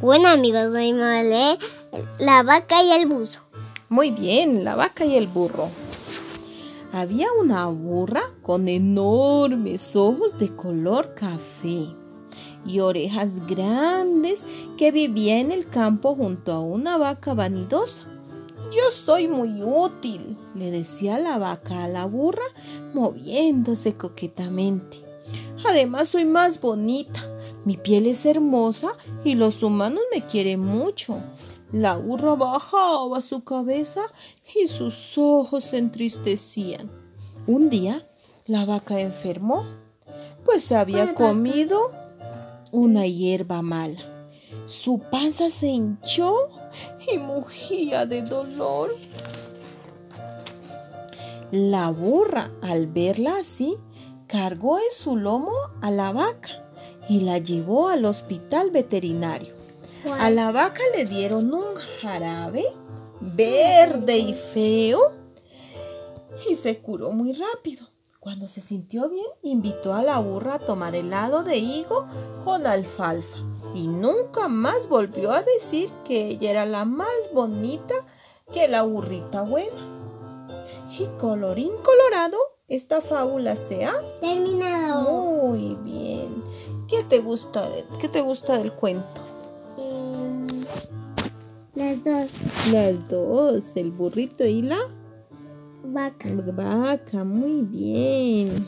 Bueno amigos, hoy me leer La vaca y el buzo. Muy bien, la vaca y el burro. Había una burra con enormes ojos de color café y orejas grandes que vivía en el campo junto a una vaca vanidosa. Yo soy muy útil, le decía la vaca a la burra, moviéndose coquetamente. Además soy más bonita, mi piel es hermosa y los humanos me quieren mucho. La burra bajaba su cabeza y sus ojos se entristecían. Un día la vaca enfermó, pues se había comido una hierba mala. Su panza se hinchó y mugía de dolor. La burra, al verla así, cargó en su lomo a la vaca y la llevó al hospital veterinario. A la vaca le dieron un jarabe verde y feo y se curó muy rápido. Cuando se sintió bien, invitó a la burra a tomar helado de higo con alfalfa y nunca más volvió a decir que ella era la más bonita que la burrita buena. Y colorín colorado, esta fábula se ha terminado. Muy bien. ¿Qué te gusta, qué te gusta del cuento? las dos. Las dos, el burrito y la vaca. Vaca, muy bien.